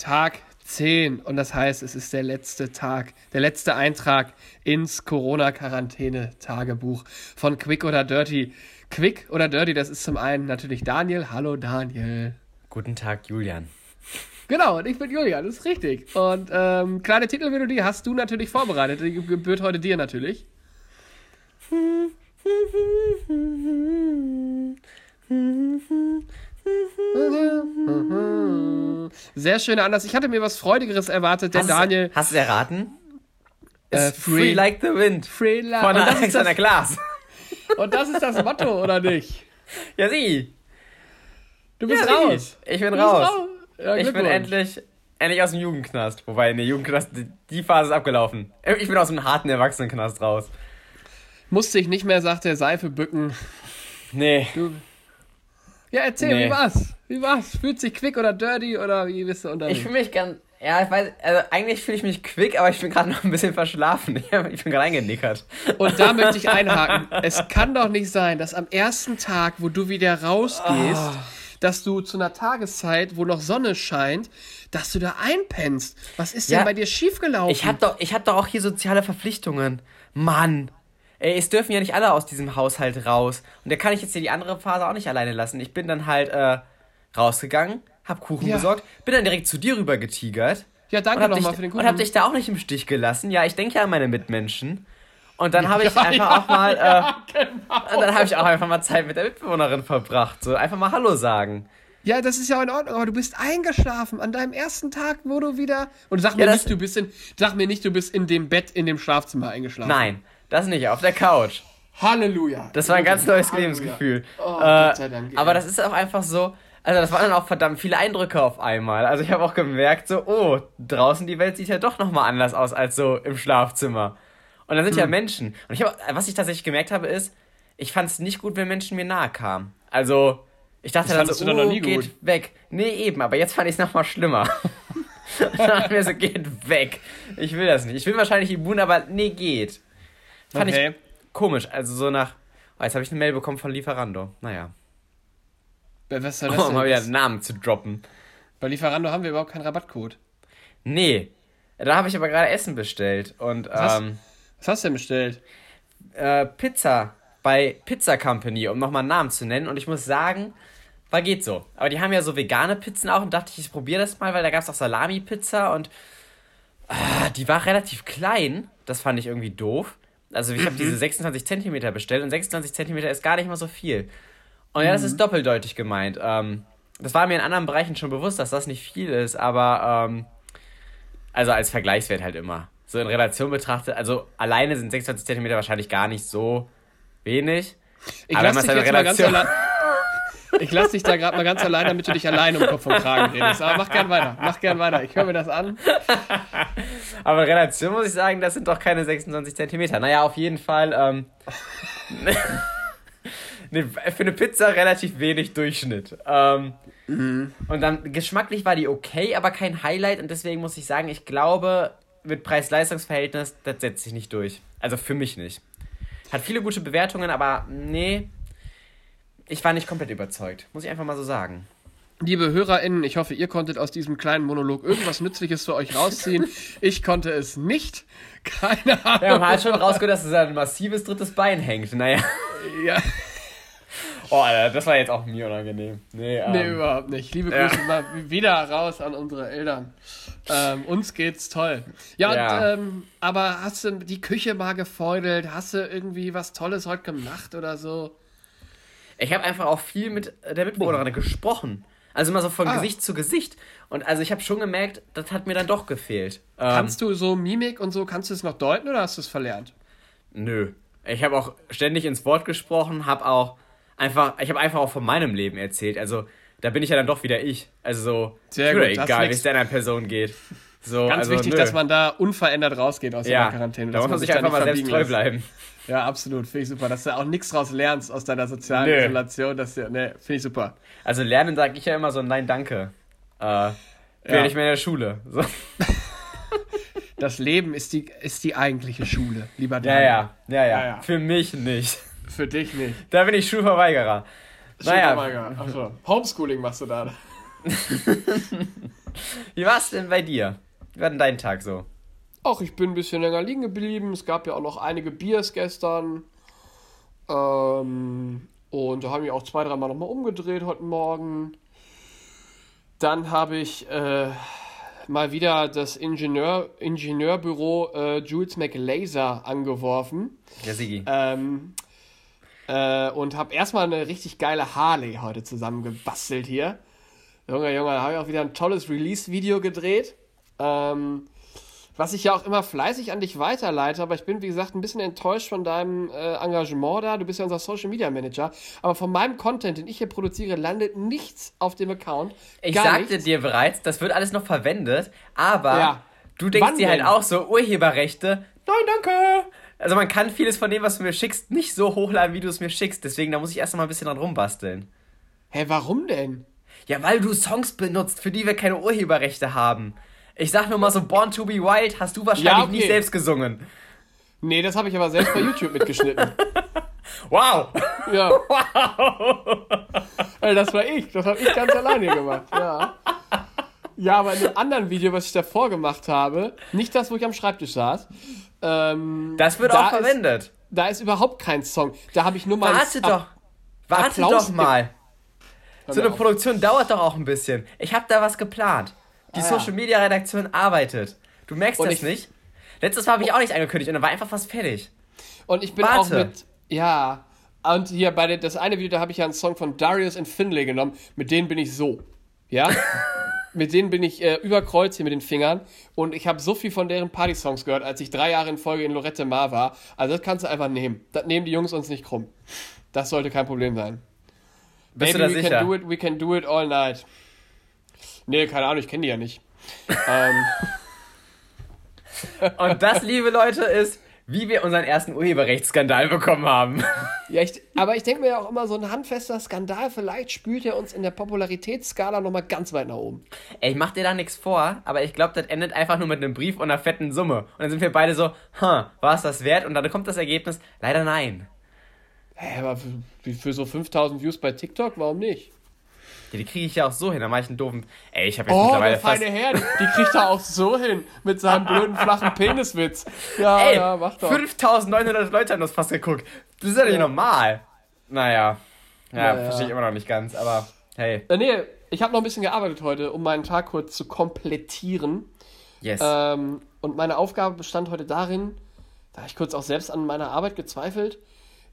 Tag 10 und das heißt, es ist der letzte Tag, der letzte Eintrag ins Corona-Quarantäne-Tagebuch von Quick oder Dirty. Quick oder Dirty, das ist zum einen natürlich Daniel. Hallo Daniel. Guten Tag, Julian. Genau, und ich bin Julian, das ist richtig. Und ähm, kleine Titelmelodie hast du natürlich vorbereitet. Die gebührt heute dir natürlich. Sehr schöner Anlass. Ich hatte mir was Freudigeres erwartet, denn hast Daniel. Du, hast du es erraten? Äh, free, free, like the wind. Free like Von Alexander Glas. Und das ist das Motto, oder nicht? Ja, sie. Du bist ja, raus. Sie. Ich bin raus. raus. Ja, ich bin endlich, endlich aus dem Jugendknast. Wobei, ne, Jugendknast, die Phase ist abgelaufen. Ich bin aus dem harten Erwachsenenknast raus. Musste ich nicht mehr, sagt der Seife bücken. Nee. Du, ja, erzähl, nee. wie war's? Wie war's? Fühlt sich quick oder dirty oder wie bist du unterwegs? Ich fühle mich ganz. Ja, ich weiß, also eigentlich fühle ich mich quick, aber ich bin gerade noch ein bisschen verschlafen. Ich bin gerade eingenickert. Und da möchte ich einhaken. Es kann doch nicht sein, dass am ersten Tag, wo du wieder rausgehst, oh. dass du zu einer Tageszeit, wo noch Sonne scheint, dass du da einpennst. Was ist ja, denn bei dir schiefgelaufen? Ich hab doch, ich hab doch auch hier soziale Verpflichtungen. Mann. Ey, es dürfen ja nicht alle aus diesem Haushalt raus. Und da kann ich jetzt hier die andere Phase auch nicht alleine lassen. Ich bin dann halt äh, rausgegangen, hab Kuchen ja. besorgt, bin dann direkt zu dir rüber getigert. Ja, danke nochmal für den Kuchen. Und hab dich da auch nicht im Stich gelassen. Ja, ich denke ja an meine Mitmenschen. Und dann habe ich ja, einfach ja, auch mal, äh, ja, genau. und dann habe ich auch einfach mal Zeit mit der Mitbewohnerin verbracht. So einfach mal Hallo sagen. Ja, das ist ja in Ordnung, aber du bist eingeschlafen an deinem ersten Tag, wo du wieder. Und sag mir nicht, du bist in. Sag mir nicht, du bist in dem Bett in dem Schlafzimmer eingeschlafen. Nein, das nicht, auf der Couch. Halleluja. Das war ein ganz neues Halleluja. Lebensgefühl. Oh, äh, Gott sei Dank. Aber das ist auch einfach so. Also das waren dann auch verdammt viele Eindrücke auf einmal. Also ich habe auch gemerkt, so, oh, draußen die Welt sieht ja doch nochmal anders aus als so im Schlafzimmer. Und dann sind hm. ja Menschen. Und ich hab, was ich tatsächlich gemerkt habe, ist, ich fand es nicht gut, wenn Menschen mir nahe kamen. Also, ich dachte das dann so, oh, geht gut. weg. Nee, eben, aber jetzt fand ich es nochmal schlimmer. dann dachte mir so, geht weg. Ich will das nicht. Ich will wahrscheinlich immun, aber nee, geht. Fand okay. ich komisch. Also so nach. Oh, jetzt habe ich eine Mail bekommen von Lieferando. Naja. Was soll das um mal wieder einen Namen zu droppen. Bei Lieferando haben wir überhaupt keinen Rabattcode. Nee. Da habe ich aber gerade Essen bestellt. Und, was, ähm, was hast du denn bestellt? Äh, Pizza bei Pizza Company, um nochmal einen Namen zu nennen. Und ich muss sagen, war geht so. Aber die haben ja so vegane Pizzen auch und dachte ich, ich probiere das mal, weil da gab es auch Salami-Pizza und äh, die war relativ klein. Das fand ich irgendwie doof. Also ich mhm. habe diese 26 Zentimeter bestellt und 26 Zentimeter ist gar nicht mal so viel. Und ja, das ist mhm. doppeldeutig gemeint. Ähm, das war mir in anderen Bereichen schon bewusst, dass das nicht viel ist, aber ähm, also als Vergleichswert halt immer. So in Relation betrachtet, also alleine sind 26 Zentimeter wahrscheinlich gar nicht so wenig. Ich lasse dich, jetzt mal ganz ich lass dich da gerade mal ganz allein, damit du dich allein um Kopf und Kragen redest. Aber mach gern weiter, mach gern weiter. Ich höre mir das an. Aber in Relation muss ich sagen, das sind doch keine 26 Zentimeter. Naja, auf jeden Fall. Ähm, nee, für eine Pizza relativ wenig Durchschnitt. Ähm, mhm. Und dann geschmacklich war die okay, aber kein Highlight. Und deswegen muss ich sagen, ich glaube, mit Preis-Leistungs-Verhältnis, das setzt sich nicht durch. Also für mich nicht. Hat viele gute Bewertungen, aber nee, ich war nicht komplett überzeugt. Muss ich einfach mal so sagen. Liebe HörerInnen, ich hoffe, ihr konntet aus diesem kleinen Monolog irgendwas Nützliches für euch rausziehen. Ich konnte es nicht. Keine Ahnung. Ja, man hat schon rausgehört, dass es ein massives drittes Bein hängt. Naja. Ja. Oh, Alter, das war jetzt auch mir unangenehm. Nee, ähm, nee überhaupt nicht. Liebe Grüße ja. mal wieder raus an unsere Eltern. Ähm, uns geht's toll. Ja, ja. Und, ähm, aber hast du die Küche mal gefeudelt? Hast du irgendwie was Tolles heute gemacht oder so? Ich habe einfach auch viel mit der Mitbewohnerin gesprochen. Also immer so von ah. Gesicht zu Gesicht. Und also ich habe schon gemerkt, das hat mir dann doch gefehlt. Kannst ähm, du so Mimik und so, kannst du es noch deuten oder hast du es verlernt? Nö. Ich habe auch ständig ins Wort gesprochen, habe auch einfach, ich habe einfach auch von meinem Leben erzählt. Also da bin ich ja dann doch wieder ich. Also so, Sehr gut, egal, wie es der einer Person geht. So, Ganz also, wichtig, nö. dass man da unverändert rausgeht aus ja, der Quarantäne. Da muss man sich einfach mal selbst treu bleiben. Ja, absolut. Finde ich super. Dass du auch nichts draus lernst aus deiner sozialen Nö. Isolation. Das, ne, finde ich super. Also lernen sage ich ja immer so, nein, danke. Äh, bin ja. nicht mehr in der Schule. So. Das Leben ist die, ist die eigentliche Schule, lieber Daniel. Ja, ja, ja, ja, ja. Für mich nicht. Für dich nicht. Da bin ich Schulverweigerer. Schulverweigerer. Naja. Achso. Homeschooling machst du da. Wie war es denn bei dir? Wie war denn dein Tag so? Ach, ich bin ein bisschen länger liegen geblieben. Es gab ja auch noch einige Biers gestern. Ähm, und da habe ich auch zwei, dreimal nochmal umgedreht heute Morgen. Dann habe ich äh, mal wieder das Ingenieur, Ingenieurbüro äh, Jules McLaser angeworfen. Ja, Sigi. Ähm, äh, und habe erstmal eine richtig geile Harley heute zusammengebastelt hier. Junge, Junge, da habe ich auch wieder ein tolles Release-Video gedreht. Ähm, was ich ja auch immer fleißig an dich weiterleite, aber ich bin, wie gesagt, ein bisschen enttäuscht von deinem äh, Engagement da. Du bist ja unser Social Media Manager. Aber von meinem Content, den ich hier produziere, landet nichts auf dem Account. Ich sagte nichts. dir bereits, das wird alles noch verwendet, aber Ja. du denkst Wann dir halt denn? auch so, Urheberrechte, nein, danke. Also man kann vieles von dem, was du mir schickst, nicht so hochladen, wie du es mir schickst. Deswegen, da muss ich erst mal ein bisschen dran rumbasteln. Hä, warum denn? Ja, weil du Songs benutzt, für die wir keine Urheberrechte haben. Ich sag nur mal so, Born to be Wild hast du wahrscheinlich Ja, okay. nicht selbst gesungen. Nee, das habe ich aber selbst bei YouTube mitgeschnitten. Wow! Ja. Ey, das war ich. Das habe ich ganz alleine gemacht. Ja. Ja, aber in dem anderen Video, was ich davor gemacht habe, nicht das, wo ich am Schreibtisch saß, ähm, Das wird Da auch ist- verwendet. da ist überhaupt kein Song. Da habe ich nur mal. Warte doch. Warte Applaus- doch mal. So eine. Produktion dauert doch auch ein bisschen. Ich habe da was geplant. Die Ah. Social Media Redaktion arbeitet. Du merkst das ich- nicht? Letztes Mal habe ich auch nicht angekündigt und dann war einfach fast fertig. Und ich bin Warte. auch mit. Ja. Und hier bei der, das eine Video, da habe ich ja einen Song von Darius und Finlay genommen. Mit denen bin ich so. Ja? mit denen bin ich äh, über Kreuz hier mit den Fingern. Und ich habe so viel von deren Party-Songs gehört, als ich drei Jahre in Folge in Lorette Mar war. Also das kannst du einfach nehmen. Das nehmen die Jungs uns nicht krumm. Das sollte kein Problem sein. Bist Baby, du da we sicher? can do it, we can do it all night. Nee, keine Ahnung, ich kenne die ja nicht. ähm, Und das, liebe Leute, ist, wie wir unseren ersten Urheberrechtsskandal bekommen haben. ja, ich, aber ich denke mir ja auch immer, so ein handfester Skandal, vielleicht spült er uns in der Popularitätsskala nochmal ganz weit nach oben. Ey, ich mach dir da nichts vor, aber ich glaube, das endet einfach nur mit einem Brief und einer fetten Summe. Und dann sind wir beide so, hm, war es das wert? Und dann kommt das Ergebnis, leider nein. Hä, aber für, für so 5000 Views bei TikTok, warum nicht? Ja, die kriege ich ja auch so hin, dann mache ich einen doofen. Ey, ich habe jetzt Oh, mittlerweile der feine fast. Herr, die, kriegt er auch so hin mit seinem blöden flachen Peniswitz. Ja, Ey, ja, mach doch. 5900 Leute haben das fast geguckt. Das ist ja nicht normal. Naja. Ja, Naja. verstehe ich immer noch nicht ganz, aber hey. Äh, nee, ich habe noch ein bisschen gearbeitet heute, um meinen Tag kurz zu komplettieren. Yes. Ähm, und meine Aufgabe bestand heute darin, da habe ich kurz auch selbst an meiner Arbeit gezweifelt.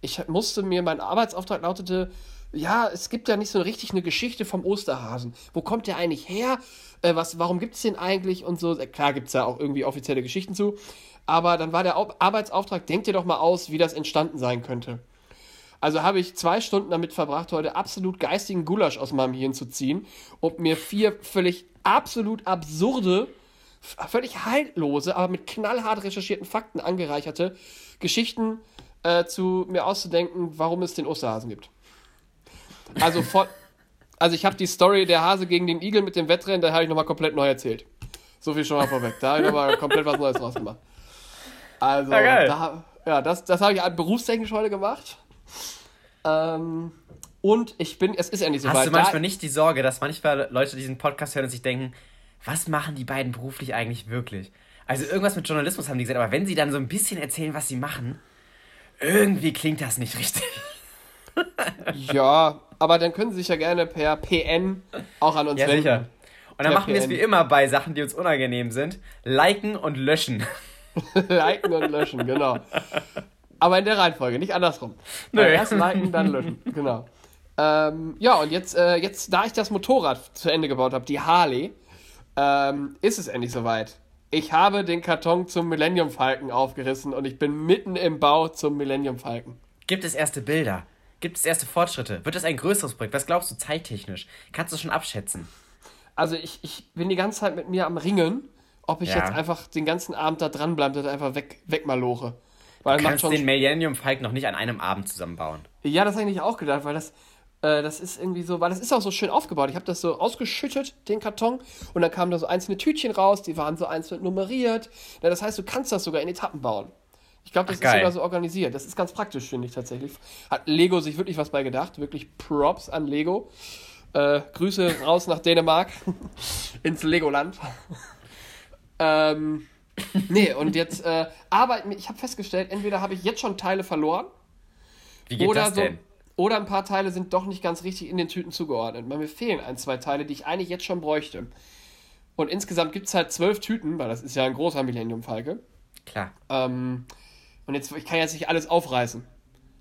Ich musste mir, mein Arbeitsauftrag lautete, ja, es gibt ja nicht so richtig eine Geschichte vom Osterhasen. Wo kommt der eigentlich her? Äh, was, warum gibt es den eigentlich? Und so, klar gibt es ja auch irgendwie offizielle Geschichten zu. Aber dann war der Au- Arbeitsauftrag, denk dir doch mal aus, wie das entstanden sein könnte. Also habe ich zwei Stunden damit verbracht, heute absolut geistigen Gulasch aus meinem Hirn zu ziehen und mir vier völlig absolut absurde, völlig haltlose, aber mit knallhart recherchierten Fakten angereicherte Geschichten äh, zu mir auszudenken, warum es den Osterhasen gibt. Also von, also ich habe die Story der Hase gegen den Igel mit dem Wettrennen, da habe ich nochmal komplett neu erzählt. So viel schon mal vorweg. Da habe ich nochmal komplett was Neues draus gemacht. Also, Ja, geil. da, ja, das, das habe ich berufstechnisch heute gemacht. Ähm, und ich bin, es ist endlich Hast soweit. du manchmal Da- nicht die Sorge, dass manchmal Leute diesen Podcast hören und sich denken, was machen die beiden beruflich eigentlich wirklich? Also irgendwas mit Journalismus haben die gesagt, aber wenn sie dann so ein bisschen erzählen, was sie machen, irgendwie klingt das nicht richtig. Ja, aber dann können Sie sich ja gerne per PN auch an uns Ja, wenden. sicher. Und dann Per machen wir es wie immer bei Sachen, die uns unangenehm sind. Liken und löschen. liken und löschen, genau. Aber in der Reihenfolge, nicht andersrum. Nö. Äh, Erst liken, dann löschen, genau. Ähm, ja, und jetzt, äh, jetzt, da ich das Motorrad zu Ende gebaut habe, die Harley, ähm, ist es endlich soweit. Ich habe den Karton zum Millennium Falken aufgerissen und ich bin mitten im Bau zum Millennium Falken. Gibt es erste Bilder? Gibt es erste Fortschritte? Wird es ein größeres Projekt? Was glaubst du zeittechnisch? Kannst du schon abschätzen? Also ich, ich bin die ganze Zeit mit mir am Ringen, ob ich Ja. jetzt einfach den ganzen Abend da dranbleibe, das einfach weg, wegmaloche. Weil Du kannst schon den Millennium Falcon noch nicht an einem Abend zusammenbauen. Ja, das habe ich nicht auch gedacht, weil das, äh, das ist irgendwie so, weil das ist auch so schön aufgebaut. Ich habe das so ausgeschüttet, den Karton, und dann kamen da so einzelne Tütchen raus, die waren so einzeln nummeriert. Ja, das heißt, du kannst das sogar in Etappen bauen. Ich glaube, das Ach, ist geil. sogar so organisiert. Das ist ganz praktisch, finde ich tatsächlich. Hat Lego sich wirklich was bei gedacht. Wirklich Props an Lego. Äh, Grüße raus nach Dänemark. ins Legoland. ähm, nee, und jetzt äh, arbeiten. Ich habe festgestellt, entweder habe ich jetzt schon Teile verloren. Wie geht oder das denn? So, oder ein paar Teile sind doch nicht ganz richtig in den Tüten zugeordnet. Weil mir fehlen ein, zwei Teile, die ich eigentlich jetzt schon bräuchte. Und insgesamt gibt es halt zwölf Tüten, weil das ist ja ein großer Millennium Falke. Klar. Ähm, und jetzt, ich kann jetzt nicht alles aufreißen.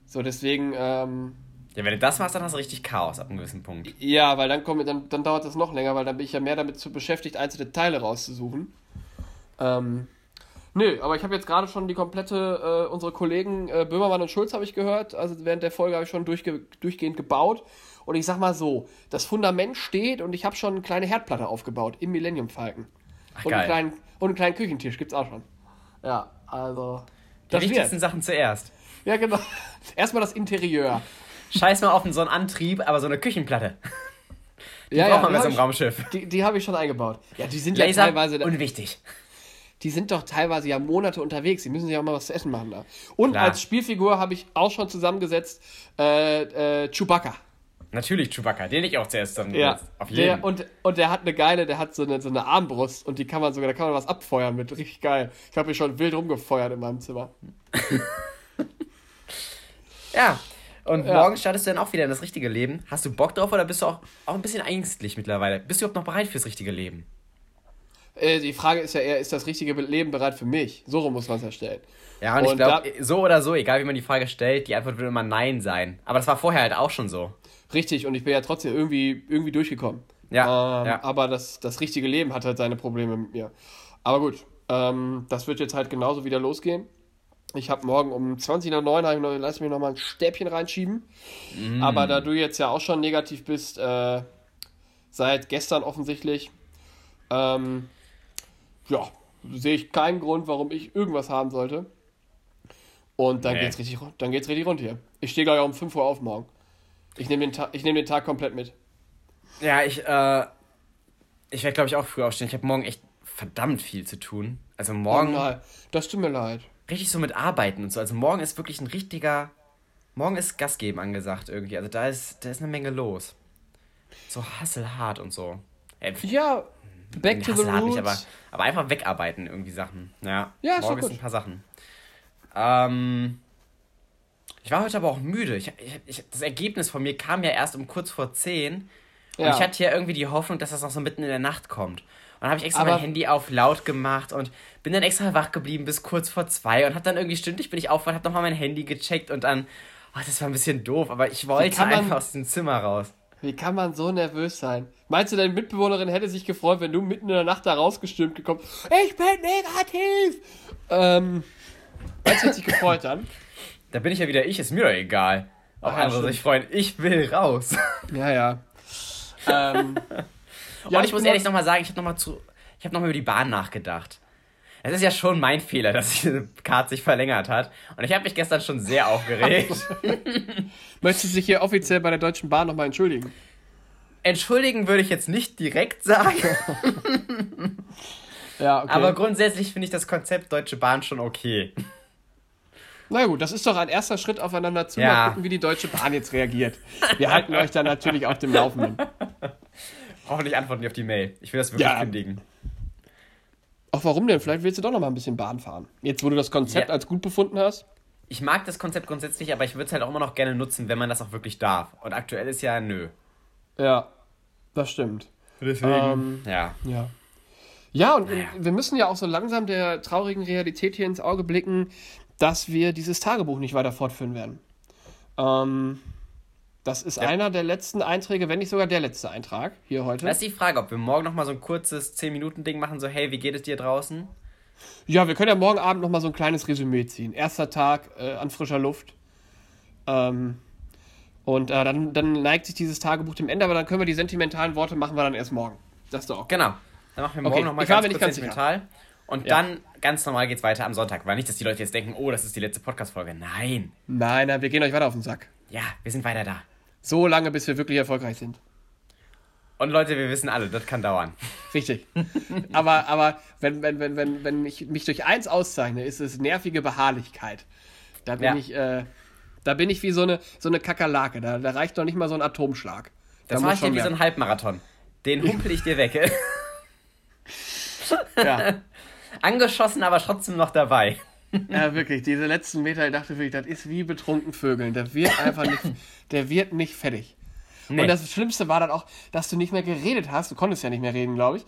So, deswegen, ähm, Ja, wenn du das machst, dann hast du richtig Chaos ab einem gewissen Punkt. ja, weil dann, kommt, dann, dann dauert das noch länger, weil dann bin ich ja mehr damit zu beschäftigt, einzelne Teile rauszusuchen. Ähm, nö, aber ich habe jetzt gerade schon die komplette, äh, unsere Kollegen äh, Böhmermann und Schulz habe ich gehört, also während der Folge habe ich schon durchge durchgehend gebaut. Und ich sag mal so, das Fundament steht und ich habe schon eine kleine Herdplatte aufgebaut im Millennium Falken. Ach, und, einen geil. kleinen, und einen kleinen Küchentisch gibt's auch schon. Ja, also. Die Das wichtigsten wird. Sachen zuerst. Ja, genau. Erstmal das Interieur. Scheiß mal auf so einen Antrieb, aber so eine Küchenplatte. Die ja, braucht man die bei so einem Raumschiff. Die, die habe ich schon eingebaut. Ja, die sind Laser ja teilweise, unwichtig. die sind doch teilweise ja Monate unterwegs. Die müssen sich auch mal was zu essen machen da. Und Klar. als Spielfigur habe ich auch schon zusammengesetzt äh, äh, Chewbacca. Natürlich Chewbacca, den ich auch zuerst dann Ja, auf jeden. der, und, und der hat eine geile, der hat so eine, so eine Armbrust und die kann man sogar, da kann man was abfeuern mit. Richtig geil. Ich habe hier schon wild rumgefeuert in meinem Zimmer. ja. Und Ja. morgen startest du dann auch wieder in das richtige Leben. Hast du Bock drauf oder bist du auch, auch ein bisschen ängstlich mittlerweile? Bist du überhaupt noch bereit fürs richtige Leben? Äh, die Frage ist ja eher, ist das richtige Leben bereit für mich? So rum muss man es ja stellen. Ja, und, ich Und glaube, so oder so, egal wie man die Frage stellt, die Antwort wird immer Nein sein. Aber das war vorher halt auch schon so. Richtig, und ich bin ja trotzdem irgendwie, irgendwie durchgekommen. Ja, Ähm, ja. Aber das, das richtige Leben hat halt seine Probleme mit mir. Aber gut, ähm, das wird jetzt halt genauso wieder losgehen. Ich habe morgen um 20 nach 9, hab ich noch, lass mich noch mal ein Stäbchen reinschieben. Mm. Aber da du jetzt ja auch schon negativ bist, äh, seit gestern offensichtlich, ähm, ja, sehe ich keinen Grund, warum ich irgendwas haben sollte. Und dann Nee. geht's richtig, rund- dann geht's richtig rund hier. Ich stehe gleich um 5 Uhr auf morgen. Ich nehme den, Ta ich nehm den Tag komplett mit. Ja, ich, äh, ich werde, glaube ich, auch früh aufstehen. Ich habe morgen echt verdammt viel zu tun. Also morgen Oh nein, das tut mir leid. richtig so mit Arbeiten und so. Also morgen ist wirklich ein richtiger, morgen ist Gas geben angesagt irgendwie. Also da ist, da ist eine Menge los. So hasselhart und so. Äh, Ja, back to the roots. nicht, aber, aber einfach wegarbeiten irgendwie Sachen. Ja, Ja, ist morgen ist gut. ein paar Sachen. Ähm, ich war heute aber auch müde. Ich, ich, das Ergebnis von mir kam ja erst um kurz vor 10. Und Ja. ich hatte ja irgendwie die Hoffnung, dass das noch so mitten in der Nacht kommt. Und dann habe ich extra Aber- mein Handy auf laut gemacht und bin dann extra wach geblieben bis kurz vor zwei und habe dann irgendwie stündlich bin ich aufgewacht, habe nochmal mein Handy gecheckt und dann, oh, das war ein bisschen doof, aber ich wollte man- einfach aus dem Zimmer raus. Wie kann man so nervös sein? Meinst du, deine Mitbewohnerin hätte sich gefreut, wenn du mitten in der Nacht da rausgestürmt gekommen Ich bin negativ! Ähm, meinst du, hätte sich gefreut dann? Da bin ich ja wieder ich, ist mir doch egal. Ob Ah, andere sich freuen, ich will raus. Ja, ja. Ähm, und ich muss bin ehrlich nochmal sagen, ich habe nochmal zu, ich habe nochmal über die Bahn nachgedacht. Es ist ja schon mein Fehler, dass diese Karte sich verlängert hat. Und ich habe mich gestern schon sehr aufgeregt. Möchtest du dich hier offiziell bei der Deutschen Bahn nochmal entschuldigen? Entschuldigen würde ich jetzt nicht direkt sagen, Ja, okay. aber grundsätzlich finde ich das Konzept Deutsche Bahn schon okay. Na gut, das ist doch ein erster Schritt aufeinander zu. Ja. Mal gucken, wie die Deutsche Bahn jetzt reagiert. Wir halten euch dann natürlich auf dem Laufenden. Hoffentlich antworten die auf die Mail. Ich will das wirklich Ja. kündigen. Ach, warum denn? Vielleicht willst du doch noch mal ein bisschen Bahn fahren. Jetzt, wo du das Konzept Ja. als gut befunden hast. Ich mag das Konzept grundsätzlich, aber ich würde es halt auch immer noch gerne nutzen, wenn man das auch wirklich darf. Und aktuell ist ja nö. Ja, das stimmt. Deswegen. Ähm, ja. Ja. Ja, und Naja. wir müssen ja auch so langsam der traurigen Realität hier ins Auge blicken, dass wir dieses Tagebuch nicht weiter fortführen werden. Ähm, das ist Ja. einer der letzten Einträge, wenn nicht sogar der letzte Eintrag hier heute. Das ist die Frage, ob wir morgen nochmal so ein kurzes 10-Minuten-Ding machen, so, hey, wie geht es dir draußen? Ja, wir können ja morgen Abend noch mal so ein kleines Resümee ziehen. Erster Tag äh, an frischer Luft. Ähm, und äh, dann, dann neigt sich dieses Tagebuch dem Ende, aber dann können wir die sentimentalen Worte machen wir dann erst morgen. Das ist doch auch. Genau. Dann machen wir morgen Okay, nochmal ganz mir kurz ganz sentimental. Und Ja. dann ganz normal geht's weiter am Sonntag. Weil nicht, dass die Leute jetzt denken, oh, das ist die letzte Podcast-Folge. Nein. Nein, nein, wir gehen euch weiter auf den Sack. Ja, wir sind weiter da. So lange, bis wir wirklich erfolgreich sind. Und Leute, wir wissen alle, das kann dauern. Richtig. aber aber wenn, wenn, wenn, wenn, wenn ich mich durch eins auszeichne, ist es nervige Beharrlichkeit. Da bin Ja. ich, äh, da bin ich wie so eine, so eine Kakerlake. Da, da reicht noch nicht mal so ein Atomschlag. Das Da mache ich dir schon wie so ein Halbmarathon. Den humpel ich dir weg. Ja. Angeschossen, aber trotzdem noch dabei. ja, wirklich, diese letzten Meter, ich dachte wirklich, das ist wie betrunken Vögeln. Der wird einfach nicht, der wird nicht fertig. Nee. Und das Schlimmste war dann auch, dass du nicht mehr geredet hast. Du konntest ja nicht mehr reden, glaube ich.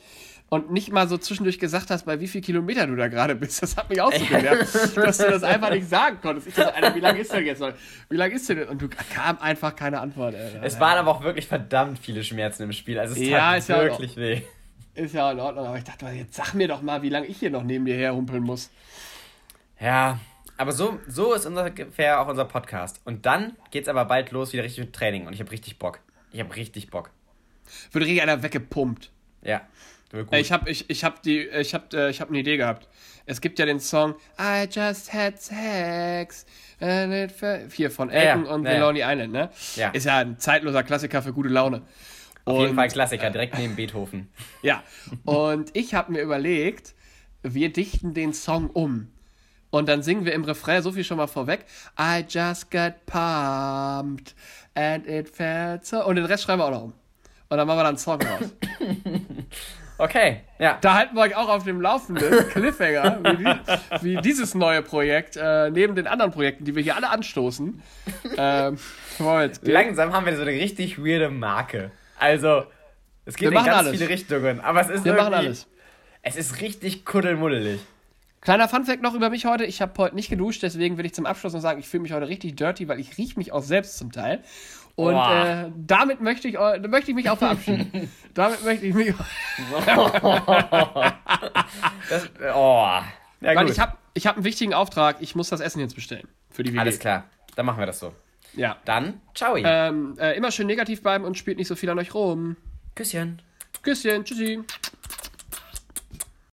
Und nicht mal so zwischendurch gesagt hast, bei wie viel Kilometer du da gerade bist. Das hat mich auch so genervt, dass du das einfach nicht sagen konntest. Ich dachte, Alter, wie lange ist denn jetzt noch? Wie lange ist denn? Und du kam einfach keine Antwort. Alter. Es waren aber auch wirklich verdammt viele Schmerzen im Spiel. Also es Ja, tat ist ja wirklich weh. Ist ja in Ordnung, aber ich dachte, jetzt sag mir doch mal, wie lange ich hier noch neben dir herhumpeln muss. Ja, aber so, so ist ungefähr auch unser Podcast. Und dann geht's aber bald los wieder richtig mit Training. Und ich habe richtig Bock. Ich habe richtig Bock. Wird richtig einer weggepumpt. Ja, Ich habe ich, ich hab die, ich hab, äh, ich hab eine Idee gehabt. Es gibt ja den Song I Just Had Sex. and it Hier von ja, Elton und ja, ja. The Lonely Island, ne? Ja. Ist ja ein zeitloser Klassiker für gute Laune. Auf jeden Und- Fall Klassiker, direkt neben Beethoven. Ja, und ich habe mir überlegt, wir dichten den Song um. Und dann singen wir im Refrain, so viel schon mal vorweg, I just got pumped and it felt so. Und den Rest schreiben wir auch noch um. Und dann machen wir dann einen Song raus. Okay, ja. Da halten wir euch auch auf dem Laufenden, Cliffhanger, wie, die, wie dieses neue Projekt, äh, neben den anderen Projekten, die wir hier alle anstoßen. Ähm? Langsam haben wir so eine richtig weirde Marke. Also, es geht Wir in ganz alles. viele Richtungen, aber es ist wir machen alles. Es ist richtig kuddelmuddelig. Kleiner Funfact noch über mich heute. Ich habe heute nicht geduscht, deswegen will ich zum Abschluss noch sagen, ich fühle mich heute richtig dirty, weil ich rieche mich auch selbst zum Teil. Und äh, damit möchte ich, möchte ich mich auch verabschieden. damit möchte ich mich. Das, oh. Ja, Weil gut. ich habe ich hab einen wichtigen Auftrag. Ich muss das Essen jetzt bestellen. Für die WG. Alles klar, dann machen wir das so. Ja. Dann, ciao. Ähm, äh, immer schön negativ bleiben und spielt nicht so viel an euch rum. Küsschen. Küsschen. Tschüssi.